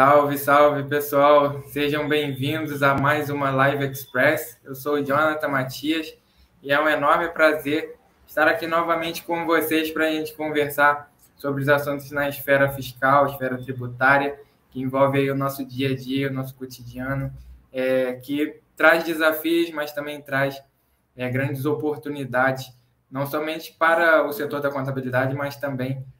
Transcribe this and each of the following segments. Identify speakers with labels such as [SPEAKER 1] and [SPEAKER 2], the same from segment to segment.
[SPEAKER 1] Salve, salve pessoal, sejam bem-vindos a mais uma Live Express. Eu sou o Jonathan Matias e é um enorme prazer estar aqui novamente com vocês para a gente conversar sobre os assuntos na esfera fiscal, esfera tributária, que envolve o nosso dia a dia, o nosso cotidiano, é, que traz desafios, mas também traz é, grandes oportunidades, não somente para o setor da contabilidade, mas também para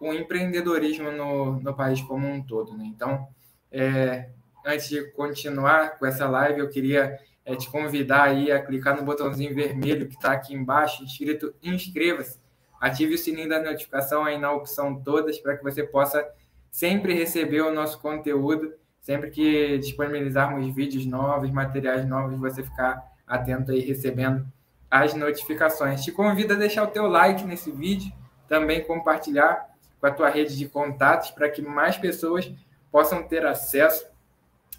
[SPEAKER 1] o empreendedorismo no, no país como um todo. Né? Então, é, antes de continuar com essa live, eu queria é, te convidar aí a clicar no botãozinho vermelho que está aqui embaixo, escrito inscreva-se. Ative o sininho da notificação aí na opção todas para que você possa sempre receber o nosso conteúdo, sempre que disponibilizarmos vídeos novos, materiais novos, você ficar atento aí recebendo as notificações. Te convido a deixar o teu like nesse vídeo, também compartilhar com a tua rede de contatos para que mais pessoas possam ter acesso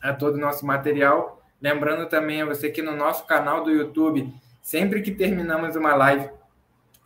[SPEAKER 1] a todo o nosso material. Lembrando também a você que no nosso canal do YouTube, sempre que terminamos uma live,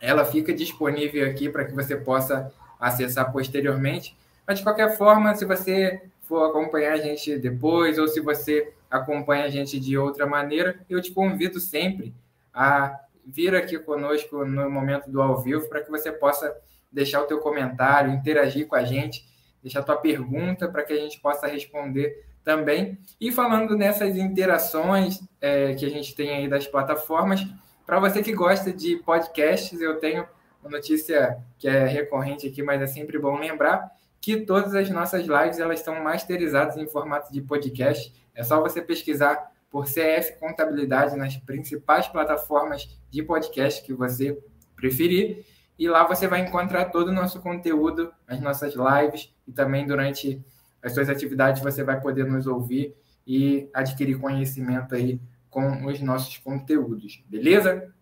[SPEAKER 1] ela fica disponível aqui para que você possa acessar posteriormente. Mas de qualquer forma, se você for acompanhar a gente depois ou se você acompanha a gente de outra maneira, eu te convido sempre a vir aqui conosco no momento do ao vivo para que você possa deixar o teu comentário, interagir com a gente, deixar a tua pergunta para que a gente possa responder também. E falando nessas interações é, que a gente tem aí das plataformas, para você que gosta de podcasts, eu tenho uma notícia que é recorrente aqui, mas é sempre bom lembrar que todas as nossas lives elas estão masterizadas em formato de podcast. É só você pesquisar por CF Contabilidade nas principais plataformas de podcast que você preferir. E lá você vai encontrar todo o nosso conteúdo, as nossas lives e também durante as suas atividades você vai poder nos ouvir e adquirir conhecimento aí com os nossos conteúdos, beleza?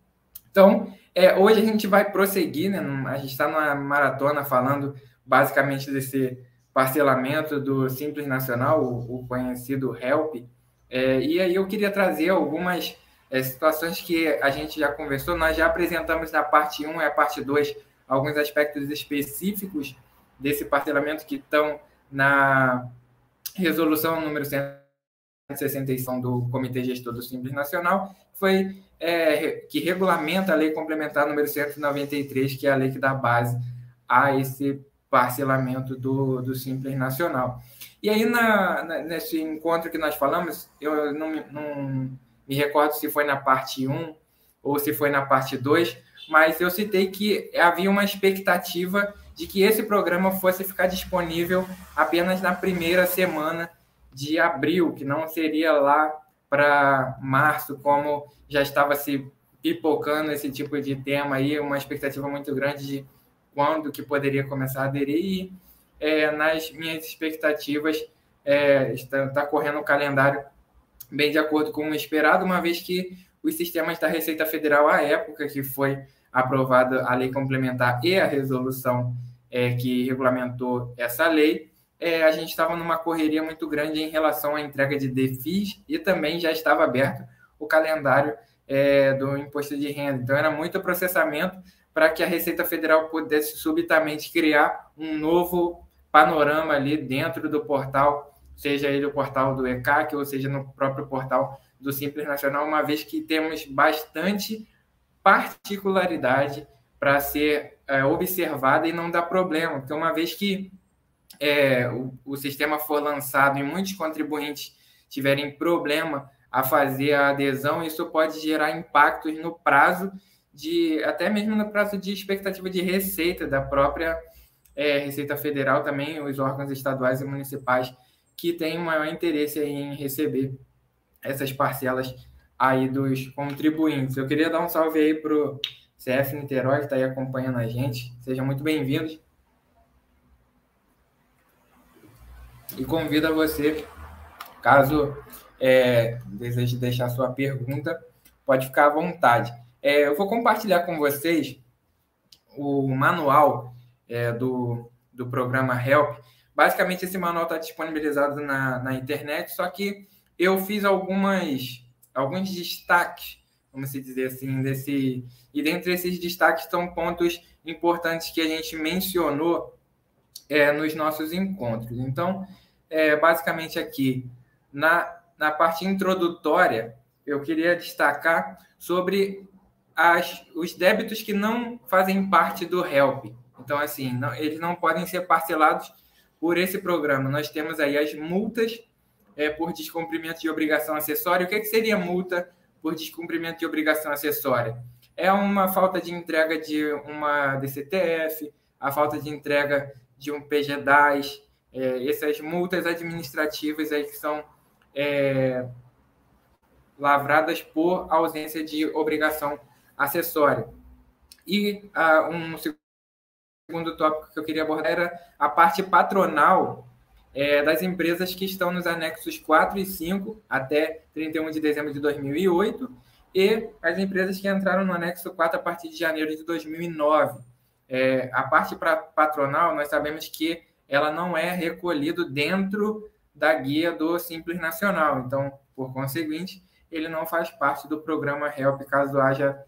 [SPEAKER 1] Então, é, hoje a gente vai prosseguir, né? A gente está numa maratona falando basicamente desse parcelamento do Simples Nacional, o, o conhecido HELP, é, e aí eu queria trazer algumas é, situações que a gente já conversou, nós já apresentamos na parte 1 e a parte 2 alguns aspectos específicos desse parcelamento que estão na resolução número 165 do Comitê Gestor do Simples Nacional, foi é, que regulamenta a lei complementar número 193, que é a lei que dá base a esse parcelamento do, do Simples Nacional. E aí, na, na, nesse encontro que nós falamos, eu não, não me recordo se foi na parte 1 ou se foi na parte 2, mas eu citei que havia uma expectativa de que esse programa fosse ficar disponível apenas na primeira semana de abril, que não seria lá para março, como já estava se pipocando esse tipo de tema aí, uma expectativa muito grande de quando que poderia começar a aderir e é, nas minhas expectativas, é, está, está correndo o calendário bem de acordo com o esperado, uma vez que os sistemas da Receita Federal, à época que foi aprovada a lei complementar e a resolução é, que regulamentou essa lei, é, a gente estava numa correria muito grande em relação à entrega de DEFIS e também já estava aberto o calendário é, do imposto de renda. Então, era muito processamento para que a Receita Federal pudesse subitamente criar um novo panorama ali dentro do portal, seja ele o portal do ECAC ou seja no próprio portal do Simples Nacional, uma vez que temos bastante particularidade para ser é, observada e não dá problema, porque uma vez que é, o, o sistema for lançado e muitos contribuintes tiverem problema a fazer a adesão, isso pode gerar impactos no prazo de até mesmo no prazo de expectativa de receita da própria é, Receita Federal, também os órgãos estaduais e municipais que têm maior interesse em receber essas parcelas aí dos contribuintes. Eu queria dar um salve aí para o CF Niterói, que está aí acompanhando a gente. Sejam muito bem-vindos. E convido a você, caso é, deseje deixar sua pergunta, pode ficar à vontade. É, eu vou compartilhar com vocês o manual é, do, do programa Help. Basicamente, esse manual está disponibilizado na, na internet, só que eu fiz algumas, alguns destaques, vamos dizer assim, desse. E dentre esses destaques estão pontos importantes que a gente mencionou é, nos nossos encontros. Então, é, basicamente aqui na, na parte introdutória, eu queria destacar sobre as, os débitos que não fazem parte do HELP. Então, assim, não, eles não podem ser parcelados por esse programa. Nós temos aí as multas é, por descumprimento de obrigação acessória. O que, é que seria multa por descumprimento de obrigação acessória? É uma falta de entrega de uma DCTF, a falta de entrega de um PGDAS, é, essas multas administrativas aí que são é, lavradas por ausência de obrigação acessória. E uh, um segundo tópico que eu queria abordar era a parte patronal é, das empresas que estão nos anexos 4 e 5 até 31 de dezembro de 2008 e as empresas que entraram no anexo 4 a partir de janeiro de 2009. É, a parte pra, patronal, nós sabemos que ela não é recolhido dentro da guia do Simples Nacional. Então, por conseguinte, ele não faz parte do programa HELP, caso haja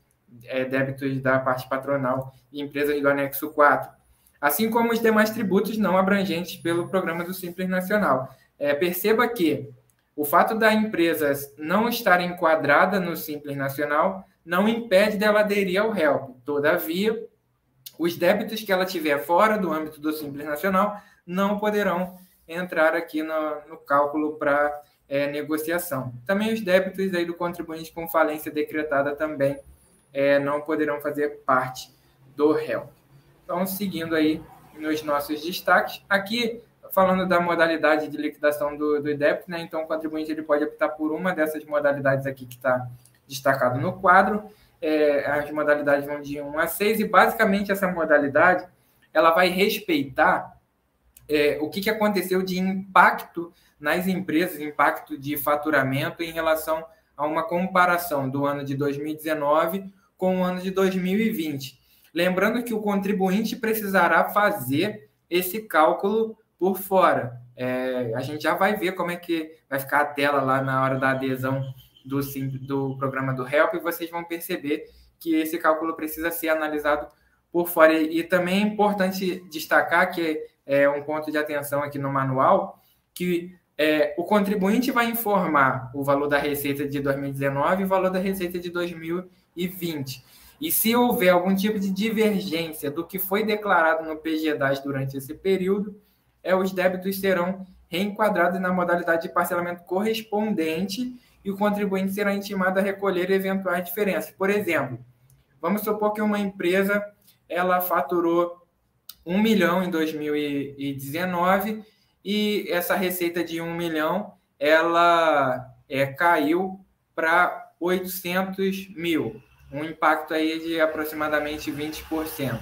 [SPEAKER 1] é, débitos da parte patronal e empresas do anexo 4. Assim como os demais tributos não abrangentes pelo programa do Simples Nacional. É, perceba que o fato da empresa não estar enquadrada no Simples Nacional não impede dela aderir ao HELP. Todavia, os débitos que ela tiver fora do âmbito do Simples Nacional não poderão entrar aqui no, no cálculo para é, negociação. Também os débitos aí do contribuinte com falência decretada também é, não poderão fazer parte do HELP. Então, seguindo aí nos nossos destaques, aqui falando da modalidade de liquidação do, do débito, né? Então, o contribuinte ele pode optar por uma dessas modalidades aqui que está destacado no quadro. É, as modalidades vão de 1 a 6 e basicamente essa modalidade ela vai respeitar é, o que, que aconteceu de impacto nas empresas, impacto de faturamento em relação a uma comparação do ano de 2019 com o ano de 2020. Lembrando que o contribuinte precisará fazer esse cálculo por fora. É, a gente já vai ver como é que vai ficar a tela lá na hora da adesão do, do programa do HELP e vocês vão perceber que esse cálculo precisa ser analisado por fora. E, e também é importante destacar que é um ponto de atenção aqui no manual, que é, o contribuinte vai informar o valor da receita de 2019 e o valor da receita de 2020. E se houver algum tipo de divergência do que foi declarado no PGDAS durante esse período, é, os débitos serão reenquadrados na modalidade de parcelamento correspondente e o contribuinte será intimado a recolher eventuais diferenças. Por exemplo, vamos supor que uma empresa ela faturou 1 milhão em 2019 e essa receita de 1 milhão ela é, caiu para 800 mil, um impacto aí de aproximadamente 20%.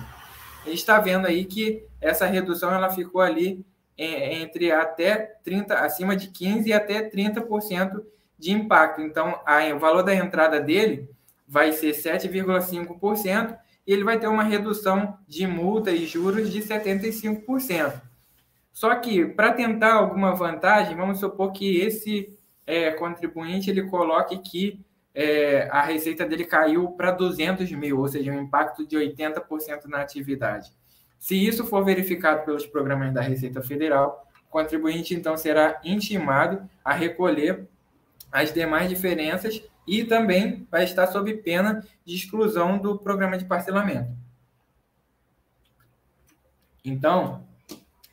[SPEAKER 1] A gente está vendo aí que essa redução ela ficou ali entre até 30, acima de 15 e até 30% de impacto. Então, a, o valor da entrada dele vai ser 7,5% e ele vai ter uma redução de multa e juros de 75%. Só que, para tentar alguma vantagem, vamos supor que esse é, contribuinte ele coloque que é, a receita dele caiu para 200 mil, ou seja, um impacto de 80% na atividade. Se isso for verificado pelos programas da Receita Federal, o contribuinte então será intimado a recolher as demais diferenças e também vai estar sob pena de exclusão do programa de parcelamento. Então,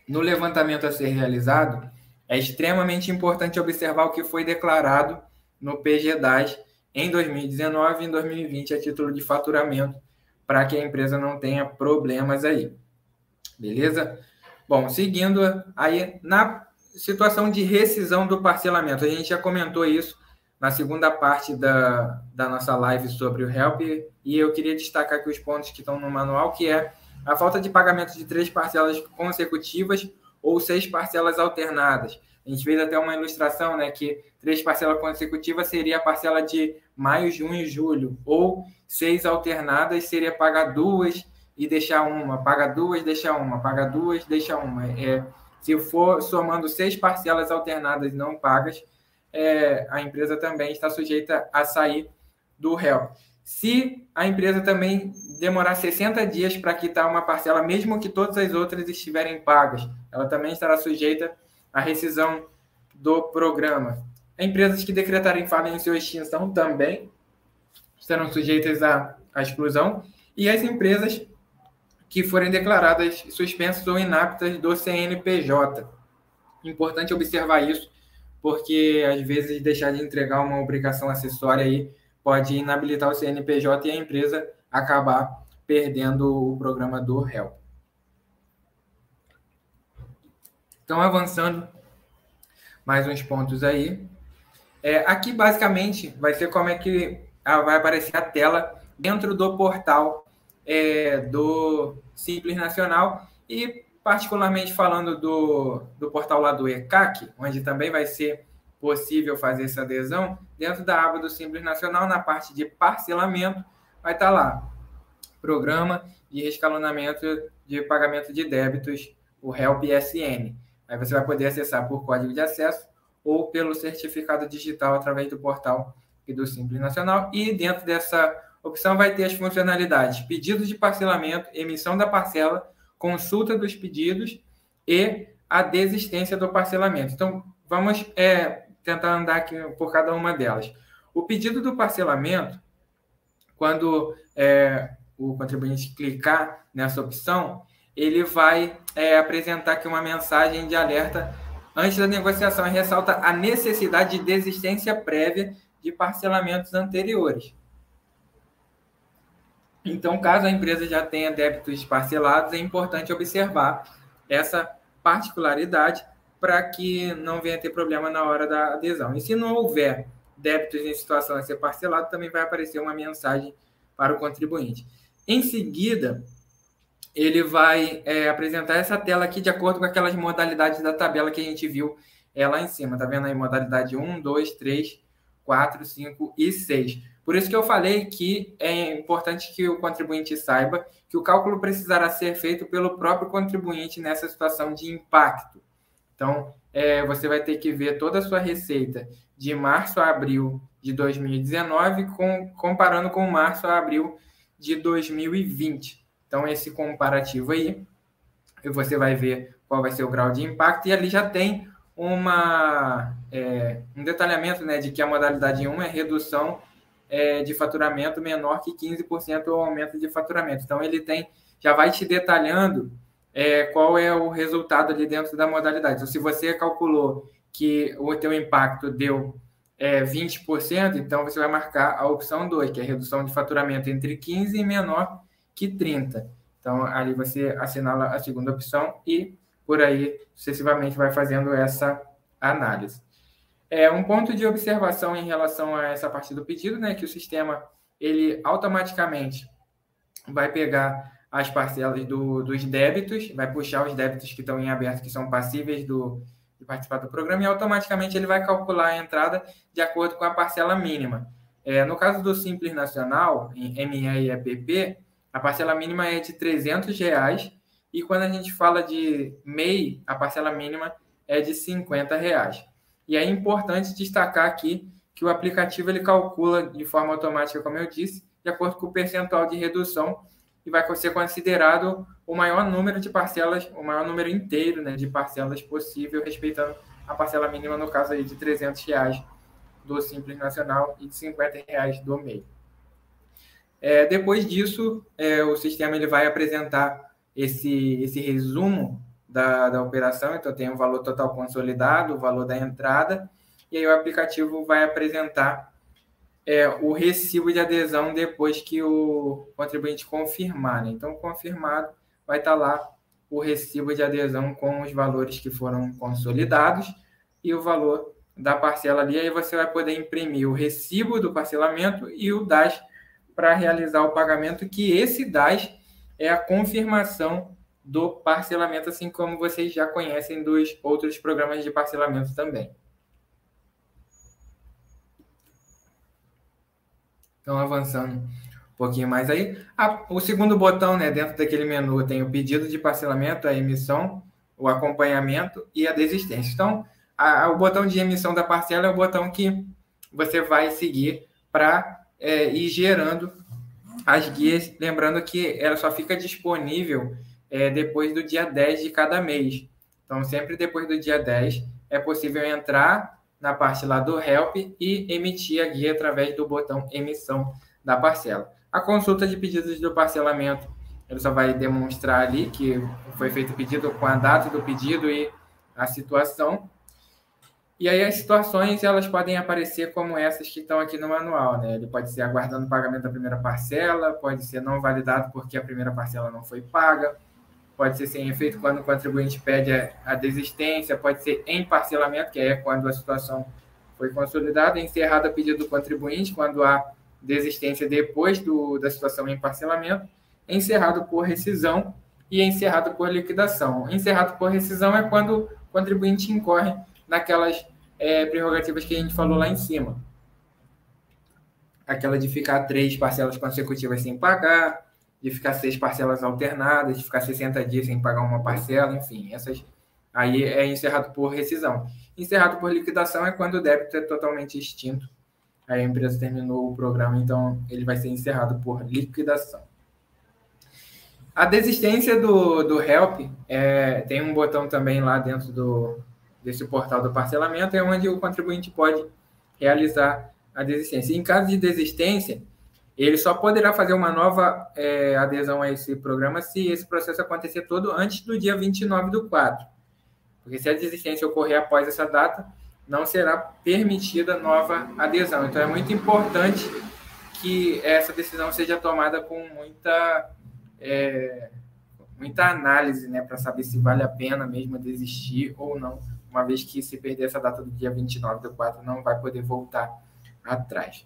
[SPEAKER 1] no levantamento a ser realizado, é extremamente importante observar o que foi declarado no PGDAS em 2019 e em 2020 a título de faturamento, para que a empresa não tenha problemas aí. Beleza? Bom, seguindo aí na situação de rescisão do parcelamento, a gente já comentou isso na segunda parte da, da nossa live sobre o HELP, e eu queria destacar aqui os pontos que estão no manual, que é a falta de pagamento de três parcelas consecutivas ou seis parcelas alternadas. A gente fez até uma ilustração, né, que três parcelas consecutivas seria a parcela de maio, junho e julho, ou seis alternadas seria pagar duas e deixar uma, paga duas, deixa uma, paga duas, deixa uma. É, se for somando seis parcelas alternadas não pagas, é, a empresa também está sujeita a sair do réu. Se a empresa também demorar 60 dias para quitar uma parcela, mesmo que todas as outras estiverem pagas, ela também estará sujeita a rescisão do programa. Empresas que decretarem falência ou extinção também serão sujeitas à, à exclusão. E as empresas que forem declaradas suspensas ou inaptas do CNPJ. Importante observar isso, porque às vezes deixar de entregar uma obrigação acessória aí pode inabilitar o CNPJ e a empresa acabar perdendo o programa do réu. Então, avançando mais uns pontos aí. É, aqui, basicamente, vai ser como é que vai aparecer a tela dentro do portal é, do Simples Nacional e, particularmente, falando do, do portal lá do ECAC, onde também vai ser possível fazer essa adesão, dentro da aba do Simples Nacional, na parte de parcelamento, vai estar lá Programa de Rescalonamento de Pagamento de Débitos, o HELP-SN. Aí você vai poder acessar por código de acesso ou pelo certificado digital através do portal e do Simples Nacional. E dentro dessa opção vai ter as funcionalidades: pedido de parcelamento, emissão da parcela, consulta dos pedidos e a desistência do parcelamento. Então, vamos é, tentar andar aqui por cada uma delas. O pedido do parcelamento, quando é, o contribuinte clicar nessa opção, ele vai é, apresentar aqui uma mensagem de alerta antes da negociação e ressalta a necessidade de desistência prévia de parcelamentos anteriores. Então, caso a empresa já tenha débitos parcelados, é importante observar essa particularidade para que não venha ter problema na hora da adesão. E se não houver débitos em situação a ser parcelado, também vai aparecer uma mensagem para o contribuinte. Em seguida, ele vai é, apresentar essa tela aqui de acordo com aquelas modalidades da tabela que a gente viu é, lá em cima. Tá vendo aí modalidade 1, 2, 3, 4, 5 e 6. Por isso que eu falei que é importante que o contribuinte saiba que o cálculo precisará ser feito pelo próprio contribuinte nessa situação de impacto. Então, é, você vai ter que ver toda a sua receita de março a abril de 2019, com, comparando com março a abril de 2020. Então, esse comparativo aí, você vai ver qual vai ser o grau de impacto, e ali já tem uma, é, um detalhamento né, de que a modalidade 1 é redução é, de faturamento menor que 15% ou aumento de faturamento. Então, ele tem, já vai te detalhando é, qual é o resultado ali dentro da modalidade. Então, se você calculou que o teu impacto deu é, 20%, então você vai marcar a opção 2, que é redução de faturamento entre 15% e menor que 30. Então, ali você assinala a segunda opção e por aí sucessivamente vai fazendo essa análise. É um ponto de observação em relação a essa parte do pedido, né, que o sistema ele automaticamente vai pegar as parcelas do, dos débitos, vai puxar os débitos que estão em aberto, que são passíveis do, de participar do programa, e automaticamente ele vai calcular a entrada de acordo com a parcela mínima. É, no caso do Simples Nacional, em ME e EPP, a parcela mínima é de 300 reais e quando a gente fala de MEI, a parcela mínima é de 50 reais. E é importante destacar aqui que o aplicativo ele calcula de forma automática, como eu disse, de acordo com o percentual de redução e vai ser considerado o maior número de parcelas, o maior número inteiro né, de parcelas possível, respeitando a parcela mínima, no caso aí, de 300 reais do Simples Nacional e de 50 reais do MEI. É, depois disso, é, o sistema ele vai apresentar esse, esse resumo da, da operação. Então, tem o valor total consolidado, o valor da entrada, e aí o aplicativo vai apresentar é, o recibo de adesão depois que o contribuinte confirmar. Né? Então, confirmado, vai estar lá o recibo de adesão com os valores que foram consolidados e o valor da parcela ali. Aí você vai poder imprimir o recibo do parcelamento e o DAS para realizar o pagamento, que esse DAS é a confirmação do parcelamento, assim como vocês já conhecem dos outros programas de parcelamento também. Então, avançando um pouquinho mais aí. A, o segundo botão, né, dentro daquele menu, tem o pedido de parcelamento, a emissão, o acompanhamento e a desistência. Então, a, a, o botão de emissão da parcela é o botão que você vai seguir para é, e gerando as guias, lembrando que ela só fica disponível é, depois do dia 10 de cada mês. Então, sempre depois do dia 10, é possível entrar na parte lá do Help e emitir a guia através do botão emissão da parcela. A consulta de pedidos do parcelamento, ele só vai demonstrar ali que foi feito o pedido com a data do pedido e a situação. E aí as situações elas podem aparecer como essas que estão aqui no manual, né? Ele pode ser aguardando o pagamento da primeira parcela, pode ser não validado porque a primeira parcela não foi paga, pode ser sem efeito quando o contribuinte pede a desistência, pode ser em parcelamento, que é quando a situação foi consolidada, encerrado a pedido do contribuinte, quando há desistência depois do, da situação em parcelamento, encerrado por rescisão e encerrado por liquidação. Encerrado por rescisão é quando o contribuinte incorre naquelas é, prerrogativas que a gente falou lá em cima. Aquela de ficar três parcelas consecutivas sem pagar, de ficar seis parcelas alternadas, de ficar 60 dias sem pagar uma parcela, enfim, essas aí é encerrado por rescisão. Encerrado por liquidação é quando o débito é totalmente extinto. Aí a empresa terminou o programa, então ele vai ser encerrado por liquidação. A desistência do, do HELP, é, tem um botão também lá dentro do, desse portal do parcelamento, é onde o contribuinte pode realizar a desistência. Em caso de desistência, ele só poderá fazer uma nova é, adesão a esse programa se esse processo acontecer todo antes do dia 29 do 4. Porque se a desistência ocorrer após essa data, não será permitida nova adesão. Então é muito importante que essa decisão seja tomada com muita, é, muita análise, né, para saber se vale a pena mesmo desistir ou não, uma vez que se perder essa data do dia 29 do 4, não vai poder voltar atrás.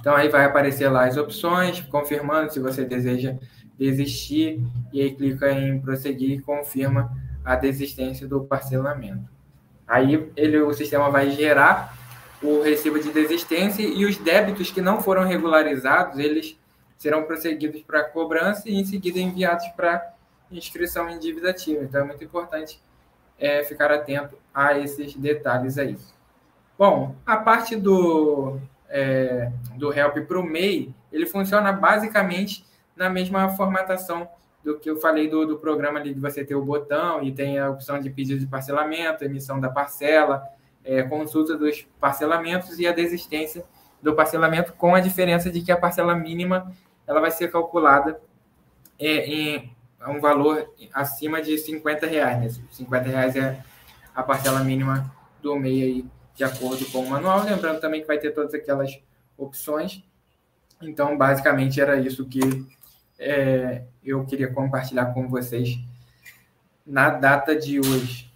[SPEAKER 1] Então aí vai aparecer lá as opções, confirmando se você deseja desistir, e aí clica em prosseguir e confirma a desistência do parcelamento. Aí ele, o sistema vai gerar o recibo de desistência e os débitos que não foram regularizados, eles serão prosseguidos para cobrança e em seguida enviados para inscrição em dívida ativa. Então é muito importante é, ficar atento a esses detalhes aí. Bom, a parte do é, do Help para o MEI, ele funciona basicamente na mesma formatação do que eu falei do, do programa ali de você ter o botão e tem a opção de pedido de parcelamento, emissão da parcela, é, consulta dos parcelamentos e a desistência do parcelamento, com a diferença de que a parcela mínima ela vai ser calculada é, em um valor acima de 50 reais. Né? 50 reais é a parcela mínima do MEI aí de acordo com o manual. Lembrando também que vai ter todas aquelas opções. Então, basicamente, era isso que é, eu queria compartilhar com vocês na data de hoje.